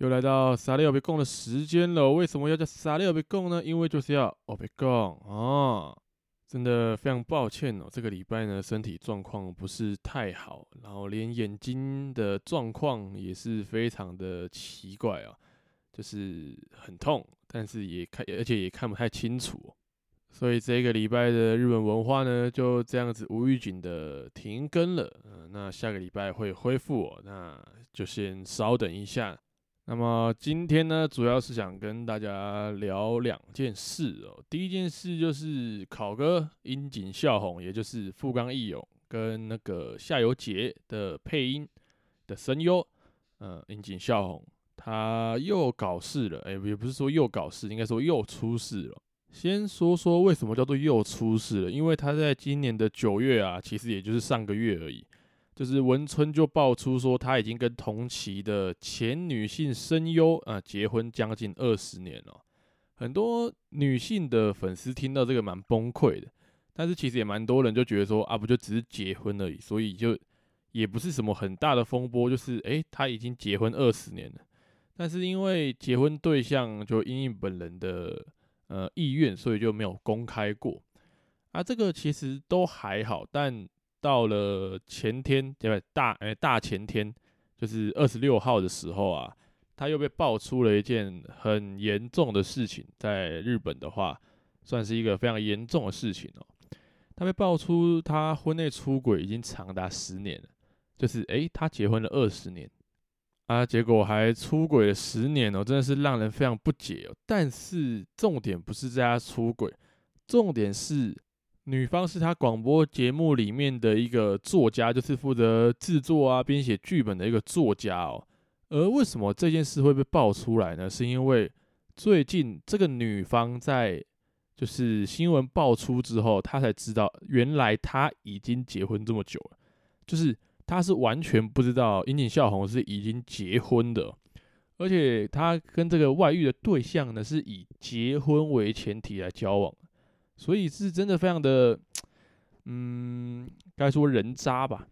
又来到沙利欧别贡的时间了。为什么要叫沙利欧别贡呢？因为就是要欧别贡啊！真的非常抱歉哦，这个礼拜呢身体状况不是太好，然后连眼睛的状况也是非常的奇怪啊，就是很痛，但是也看，而且也看不太清楚。所以这个礼拜的日本文化呢就这样子无预警的停更了。嗯，那下个礼拜会恢复哦，那就先稍等一下。那么今天呢，主要是想跟大家聊两件事哦。第一件事就是考哥樱井孝宏，也就是富冈义勇跟那个夏油杰的配音的声优，嗯，樱井孝宏他又搞事了，哎，也不是说又搞事，应该说又出事了。先说说为什么叫做又出事了，因为他在今年的九月啊，其实也就是上个月而已。就是文春就爆出说，他已经跟同期的前女性声优啊结婚将近二十年了。很多女性的粉丝听到这个蛮崩溃的，但是其实也蛮多人就觉得说啊，不就只是结婚而已，所以就也不是什么很大的风波。就是诶，他已经结婚二十年了，但是因为结婚对象就因应本人的呃意愿，所以就没有公开过。啊，这个其实都还好，但。到了前天，对不对？大诶，大前天，就是二十六号的时候啊，他又被爆出了一件很严重的事情，在日本的话，算是一个非常严重的事情哦。他被爆出他婚内出轨已经长达十年了，就是诶，他结婚了二十年啊，结果还出轨了十年哦，真的是让人非常不解哦。但是重点不是在他出轨，重点是。女方是他广播节目里面的一个作家，就是负责制作啊、编写剧本的一个作家哦。而为什么这件事会被爆出来呢？是因为最近这个女方在就是新闻爆出之后，她才知道原来她已经结婚这么久了，就是她是完全不知道樱井孝宏是已经结婚的，而且她跟这个外遇的对象呢，是以结婚为前提来交往。所以是真的非常的，嗯，该说人渣吧，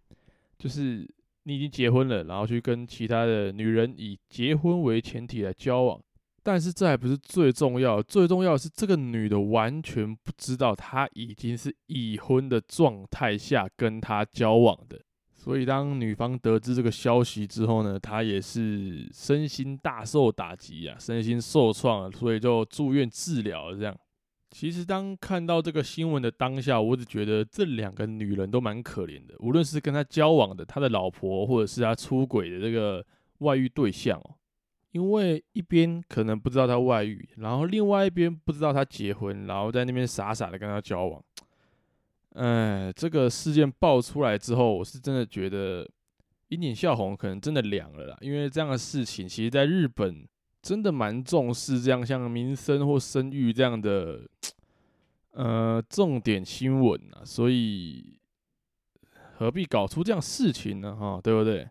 就是你已经结婚了，然后去跟其他的女人以结婚为前提来交往，但是这还不是最重要，最重要的是这个女的完全不知道她已经是已婚的状态下跟他交往的，所以当女方得知这个消息之后呢，她也是身心大受打击啊，身心受创，所以就住院治疗这样。其实，当看到这个新闻的当下，我只觉得这两个女人都蛮可怜的。无论是跟他交往的他的老婆，或者是他出轨的这个外遇对象哦，因为一边可能不知道他外遇，然后另外一边不知道他结婚，然后在那边傻傻的跟他交往。哎，这个事件爆出来之后，我是真的觉得樱井孝宏可能真的凉了啦，因为这样的事情，其实在日本。真的蛮重视这样像民生或生育这样的呃重点新闻啊，所以何必搞出这样事情呢？哈，对不对？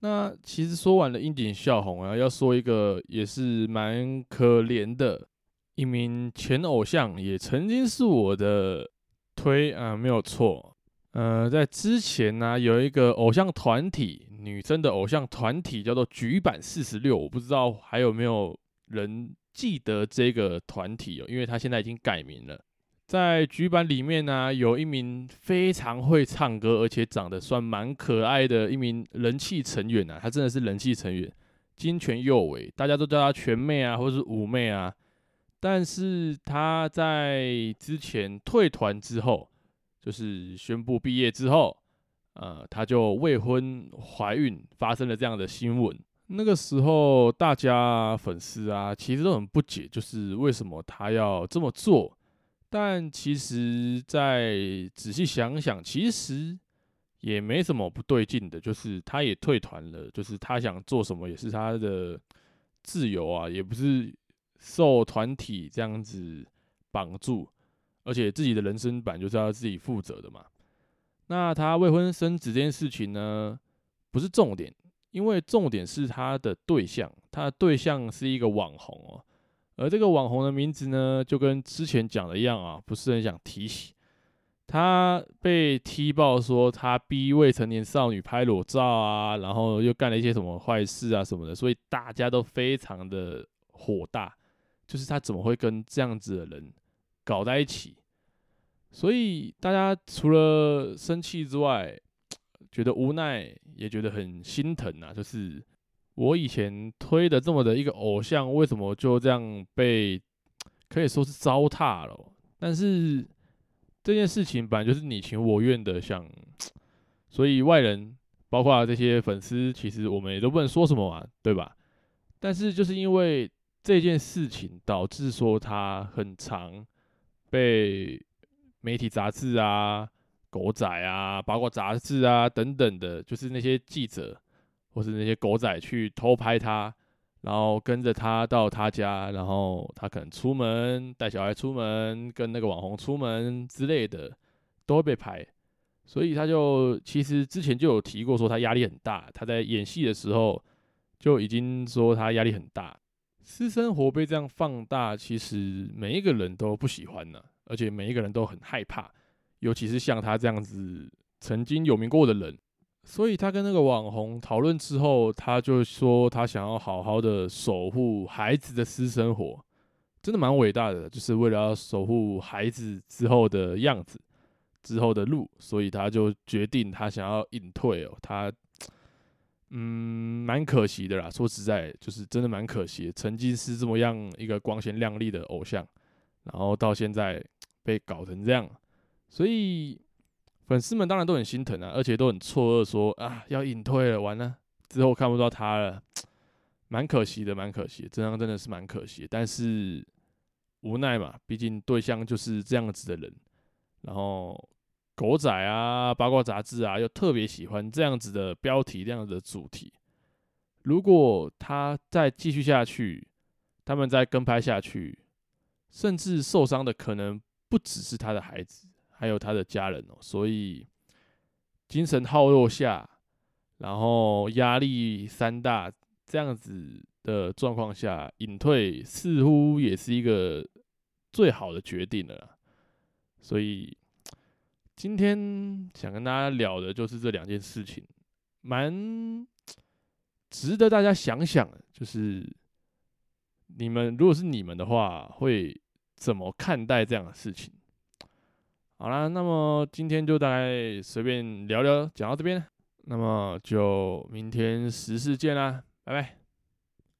那其实说完了樱井孝宏啊，要说一个也是蛮可怜的一名前偶像，也曾经是我的推啊，没有错。呃，在之前呢，有一个偶像团体。女生的偶像团体叫做欅坂四十六，我不知道还有没有人记得这个团体哦，因为他现在已经改名了。在局版里面呢，有一名非常会唱歌，而且长得算蛮可爱的一名人气成员啊，他真的是人气成员，金泉佑唯，大家都叫他泉妹啊，或者是五妹啊。但是他在之前退团之后，就是宣布毕业之后。呃，她就未婚怀孕，发生了这样的新闻。那个时候，大家粉丝啊，其实都很不解，就是为什么她要这么做。但其实，再仔细想想，其实也没什么不对劲的。就是他也退团了，就是他想做什么也是他的自由啊，也不是受团体这样子绑住，而且自己的人生版就是要自己负责的嘛。那他未婚生子这件事情呢，不是重点，因为重点是他的对象，他的对象是一个网红哦，而这个网红的名字呢，就跟之前讲的一样啊，不是很想提起。他被踢爆说他逼未成年少女拍裸照啊，然后又干了一些什么坏事啊什么的，所以大家都非常的火大，就是他怎么会跟这样子的人搞在一起？所以大家除了生气之外，觉得无奈，也觉得很心疼啊。就是我以前推的这么的一个偶像，为什么就这样被可以说是糟蹋了？但是。这件事情本来就是你情我愿的，想，所以外人包括这些粉丝，其实我们也都不能说什么嘛，对吧？但是就是因为这件事情，导致说他很长被媒体杂志啊、狗仔啊、八卦杂志啊等等的，就是那些记者或是那些狗仔去偷拍他。然后跟着他到他家，然后他可能出门带小孩出门，跟那个网红出门之类的，都会被拍。所以他就其实之前就有提过，说他压力很大。他在演戏的时候就已经说他压力很大。私生活被这样放大，其实每一个人都不喜欢呢，而且每一个人都很害怕，尤其是像他这样子曾经有名过的人。所以他跟那个网红讨论之后，他就说他想要好好的守护孩子的私生活，真的蛮伟大的，就是为了要守护孩子之后的样子、之后的路，所以他就决定他想要隐退哦。他嗯，蛮可惜的啦，说实在，就是真的蛮可惜，曾经是这么样一个光鲜亮丽的偶像，然后到现在被搞成这样，所以。粉丝们当然都很心疼啊，而且都很错愕，说啊要隐退了，完了之后看不到他了，蛮可惜的，蛮可惜的，这样真的是蛮可惜。但是无奈嘛，毕竟对象就是这样子的人，然后狗仔啊、八卦杂志啊，又特别喜欢这样子的标题、这样子的主题。如果他再继续下去，他们再跟拍下去，甚至受伤的可能不只是他的孩子。还有他的家人哦，所以精神耗弱下，然后压力山大这样子的状况下，隐退似乎也是一个最好的决定了。所以今天想跟大家聊的就是这两件事情，蛮值得大家想想。就是你们如果是你们的话，会怎么看待这样的事情？好啦，那么今天就大概随便聊聊，讲到这边，那么就明天十四见啦，拜拜。